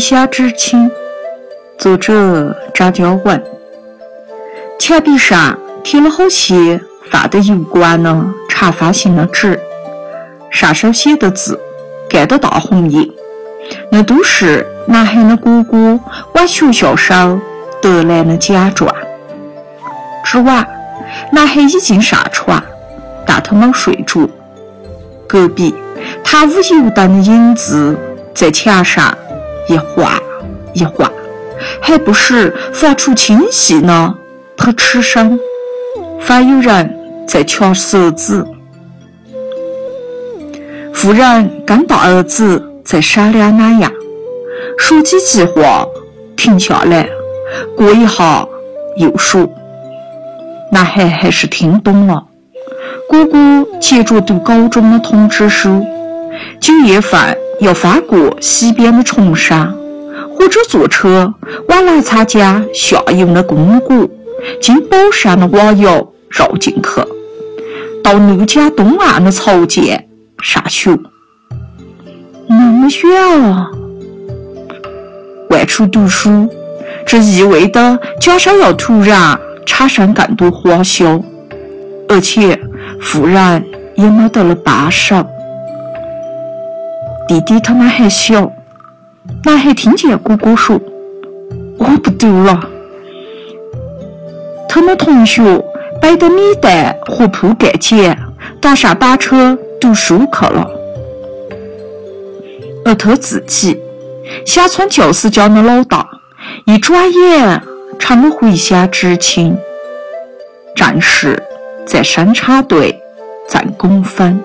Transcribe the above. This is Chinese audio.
下知青，作者张娇文。墙壁上贴了好些放的油管的长方形的纸，上手写的字盖的大红印，那都是男孩的哥哥往学校收得来的奖状。之晚，男孩已经上床，但他没睡着。隔壁，他无油灯的影子在墙上一晃一晃，还不时发出清晰呢。他吃声，反有人在敲舌子。妇人跟大儿子在商量哪样，说几句话，停下来，过一下又说。男孩还是听懂了。姑姑接着读高中的通知书，九月份要翻过西边的崇山，或者坐车往来参加下游的公谷。经宝山的瓦窑绕进去，到怒江东岸的曹涧上学。那么远啊！外出读书，这意味着家乡要突然产生更多花销，而且富人也没得了帮手。弟弟他们还小，男孩听见哥哥说：“我不读了。”他们同学背的米袋和铺盖钱，搭上板车读书去了。而他自己，乡村教师家的老大，一转眼成了回乡知青，战士在生产队挣工分。